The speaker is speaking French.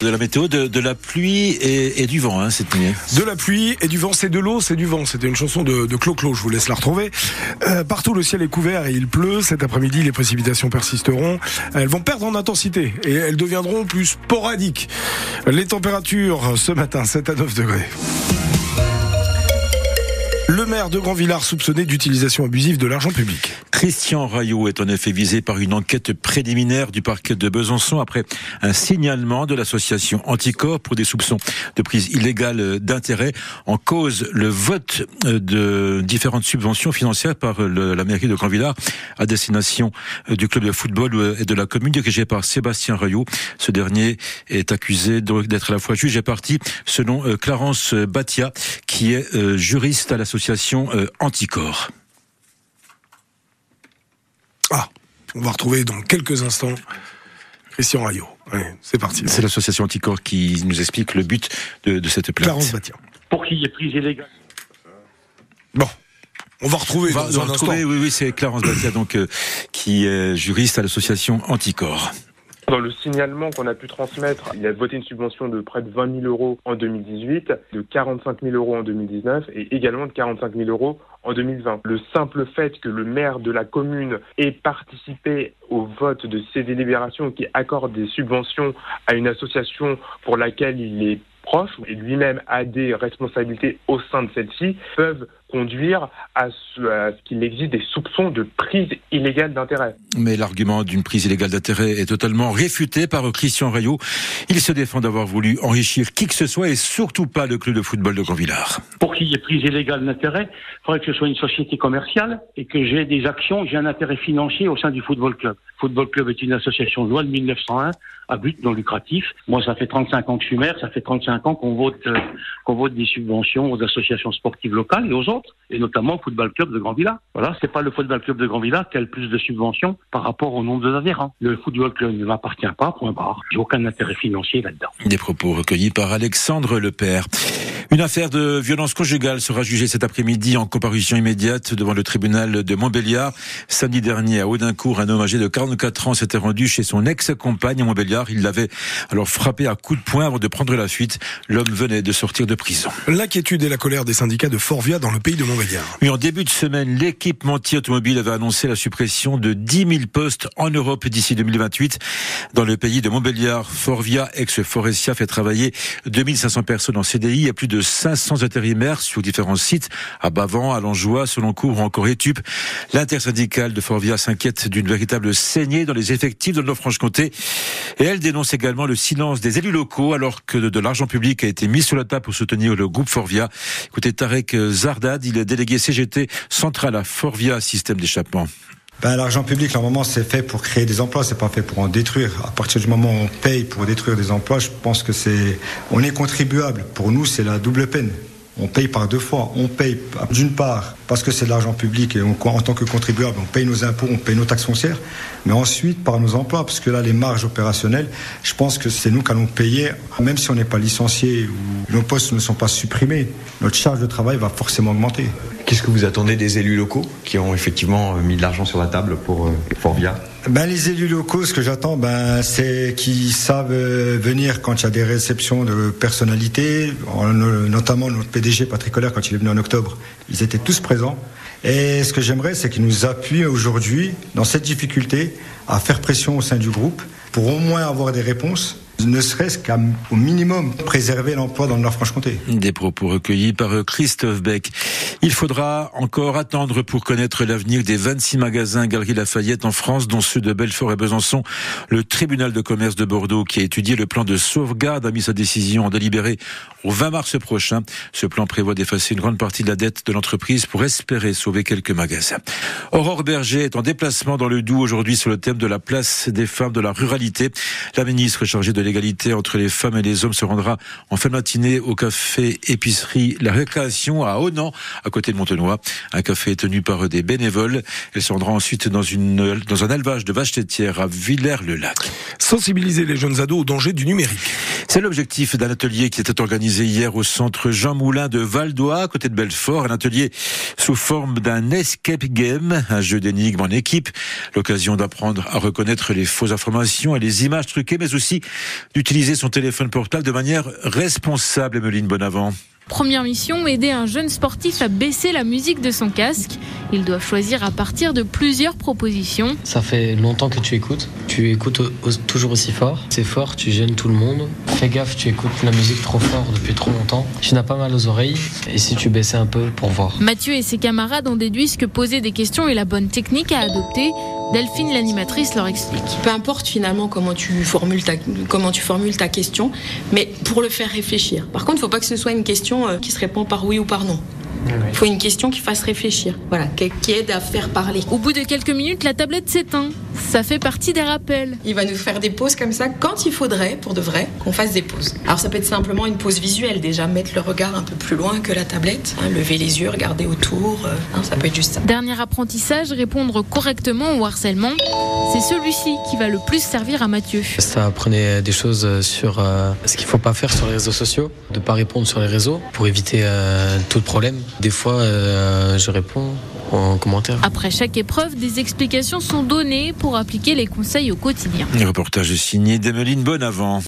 De la météo, de, de la pluie et, du vent hein, cette nuit. De la pluie et du vent, c'est de l'eau, c'est du vent. C'était une chanson de, de Clo-Clo, je vous laisse la retrouver. Euh, partout, le ciel est couvert et il pleut. Cet après-midi, les précipitations persisteront. Elles vont perdre en intensité et elles deviendront plus sporadiques. Les températures ce matin, 7 à 9 degrés. Le maire de Grand-Villard soupçonné d'utilisation abusive de l'argent public. Christian Rayot est en effet visé par une enquête préliminaire du parquet de Besançon après un signalement de l'association Anticorps pour des soupçons de prise illégale d'intérêt en cause le vote de différentes subventions financières par la mairie de Grand-Villard à destination du club de football et de la commune dirigée par Sébastien Rayot. Ce dernier est accusé d'être à la fois juge et parti selon euh, Clarence Batia qui est euh, juriste à l'association euh, Anticorps. Ah, on va retrouver dans quelques instants Christian Rayot. c'est parti. C'est l'association Anticorps qui nous explique le but de, de cette plainte. Clarence Batia. Pour qu'il y ait prise illégale. Bon. On va retrouver. On va, dans un retrouver, instant. oui, oui, c'est Clarence Batia, donc, euh, qui est juriste à l'association Anticorps. Dans le signalement qu'on a pu transmettre, il a voté une subvention de près de 20 000 euros en 2018, de 45 000 euros en 2019 et également de 45 000 euros en 2020. Le simple fait que le maire de la commune ait participé au vote de ces délibérations qui accordent des subventions à une association pour laquelle il est et lui-même a des responsabilités au sein de celle-ci peuvent conduire à ce, ce qu'il existe des soupçons de prise illégale d'intérêt. Mais l'argument d'une prise illégale d'intérêt est totalement réfuté par Christian Rayot. Il se défend d'avoir voulu enrichir qui que ce soit et surtout pas le club de football de Grandvillard. Pour qu'il y ait prise illégale d'intérêt, il faudrait que ce soit une société commerciale et que j'ai des actions, j'ai un intérêt financier au sein du football club. Football club est une association de loi de 1901 à but non lucratif. Moi, ça fait 35 ans que je suis maire, ça fait 35 ans qu'on vote, euh, qu'on vote des subventions aux associations sportives locales et aux autres et notamment au football club de Grand Villa. Voilà, c'est pas le football club de Grand Villa qui a le plus de subventions par rapport au nombre d'adhérents. Le football club ne m'appartient pas, point barre. J'ai aucun intérêt financier là-dedans. Des propos recueillis par Alexandre Lepère. Une affaire de violence conjugale sera jugée cet après-midi en comparution immédiate devant le tribunal de Montbéliard. Samedi dernier, à Audincourt, un homme âgé de 44 ans s'était rendu chez son ex-compagne à Montbéliard. Il l'avait alors frappé à coups de poing avant de prendre la fuite. L'homme venait de sortir de prison. L'inquiétude et la colère des syndicats de Forvia dans le pays de Montbéliard. Oui, en début de semaine, l'équipementier automobile avait annoncé la suppression de 10 000 postes en Europe d'ici 2028. Dans le pays de Montbéliard, Forvia, ex-Forestia, fait travailler 2500 personnes en CDI et plus de 500 intérimaires sur différents sites à Bavant, à Langeois, Seloncourt ou encore Étup. L'intersyndicale de Forvia s'inquiète d'une véritable saignée dans les effectifs de Nord-Franche-Comté et elle dénonce également le silence des élus locaux alors que de l'argent public a été mis sur la table pour soutenir le groupe Forvia. Écoutez Tarek Zardad, il est délégué CGT central à Forvia Système d'échappement. Ben, l'argent public, normalement, c'est fait pour créer des emplois, c'est pas fait pour en détruire. À partir du moment où on paye pour détruire des emplois, je pense que c'est, on est contribuable. Pour nous, c'est la double peine. On paye par deux fois. On paye d'une part parce que c'est de l'argent public et on, en tant que contribuable, on paye nos impôts, on paye nos taxes foncières, mais ensuite par nos emplois, parce que là, les marges opérationnelles, je pense que c'est nous qui allons payer, même si on n'est pas licencié ou nos postes ne sont pas supprimés, notre charge de travail va forcément augmenter. Qu'est-ce que vous attendez des élus locaux qui ont effectivement mis de l'argent sur la table pour euh, Forvia ben, les élus locaux, ce que j'attends, ben, c'est qu'ils savent venir quand il y a des réceptions de personnalités, notamment notre PDG Patrick Colère quand il est venu en octobre. Ils étaient tous présents. Et ce que j'aimerais, c'est qu'ils nous appuient aujourd'hui dans cette difficulté à faire pression au sein du groupe pour au moins avoir des réponses ne serait-ce qu'au minimum préserver l'emploi dans le Nord-Franche-Comté. Des propos recueillis par Christophe Beck. Il faudra encore attendre pour connaître l'avenir des 26 magasins Galerie Lafayette en France, dont ceux de Belfort et Besançon. Le tribunal de commerce de Bordeaux, qui a étudié le plan de sauvegarde, a mis sa décision en délibéré au 20 mars prochain. Ce plan prévoit d'effacer une grande partie de la dette de l'entreprise pour espérer sauver quelques magasins. Aurore Berger est en déplacement dans le Doubs aujourd'hui sur le thème de la place des femmes de la ruralité. La ministre chargée de l'égalité entre les femmes et les hommes se rendra en fin de matinée au café épicerie La Récréation à Onan, à côté de Montenoy. Un café tenu par des bénévoles. Elle se rendra ensuite dans un élevage de vaches laitières à Villers-le-Lac. Sensibiliser les jeunes ados au danger du numérique. C'est l'objectif d'un atelier qui était organisé hier au centre Jean Moulin de Valdois, côté de Belfort. Un atelier sous forme d'un escape game, un jeu d'énigmes en équipe. L'occasion d'apprendre à reconnaître les fausses informations et les images truquées, mais aussi d'utiliser son téléphone portable de manière responsable. Emeline Bonavent. Première mission, aider un jeune sportif à baisser la musique de son casque. Ils doivent choisir à partir de plusieurs propositions. Ça fait longtemps que tu écoutes. Tu écoutes toujours aussi fort. C'est fort, tu gênes tout le monde. Fais gaffe, tu écoutes la musique trop fort depuis trop longtemps. Tu n'as pas mal aux oreilles. Et si tu baissais un peu pour voir Mathieu et ses camarades ont déduit que poser des questions est la bonne technique à adopter. Delphine, l'animatrice, leur explique. Peu importe finalement comment tu formules ta, question, mais pour le faire réfléchir. Par contre, il ne faut pas que ce soit une question euh, qui se répond par oui ou par non. Il faut une question qui fasse réfléchir, voilà, qui aide à faire parler. Au bout de quelques minutes, la tablette s'éteint. Ça fait partie des rappels. Il va nous faire des pauses comme ça quand il faudrait, pour de vrai, qu'on fasse des pauses. Alors ça peut être simplement une pause visuelle, déjà mettre le regard un peu plus loin que la tablette, hein, lever les yeux, regarder autour, euh, hein, ça peut être juste ça. Dernier apprentissage, répondre correctement au harcèlement. C'est celui-ci qui va le plus servir à Mathieu. Ça apprenait des choses sur euh, ce qu'il ne faut pas faire sur les réseaux sociaux, de ne pas répondre sur les réseaux pour éviter euh, tout problème. Des fois, euh, je réponds en commentaire. Après chaque épreuve, des explications sont données pour appliquer les conseils au quotidien. Un reportage signé d'Emeline Bonavent.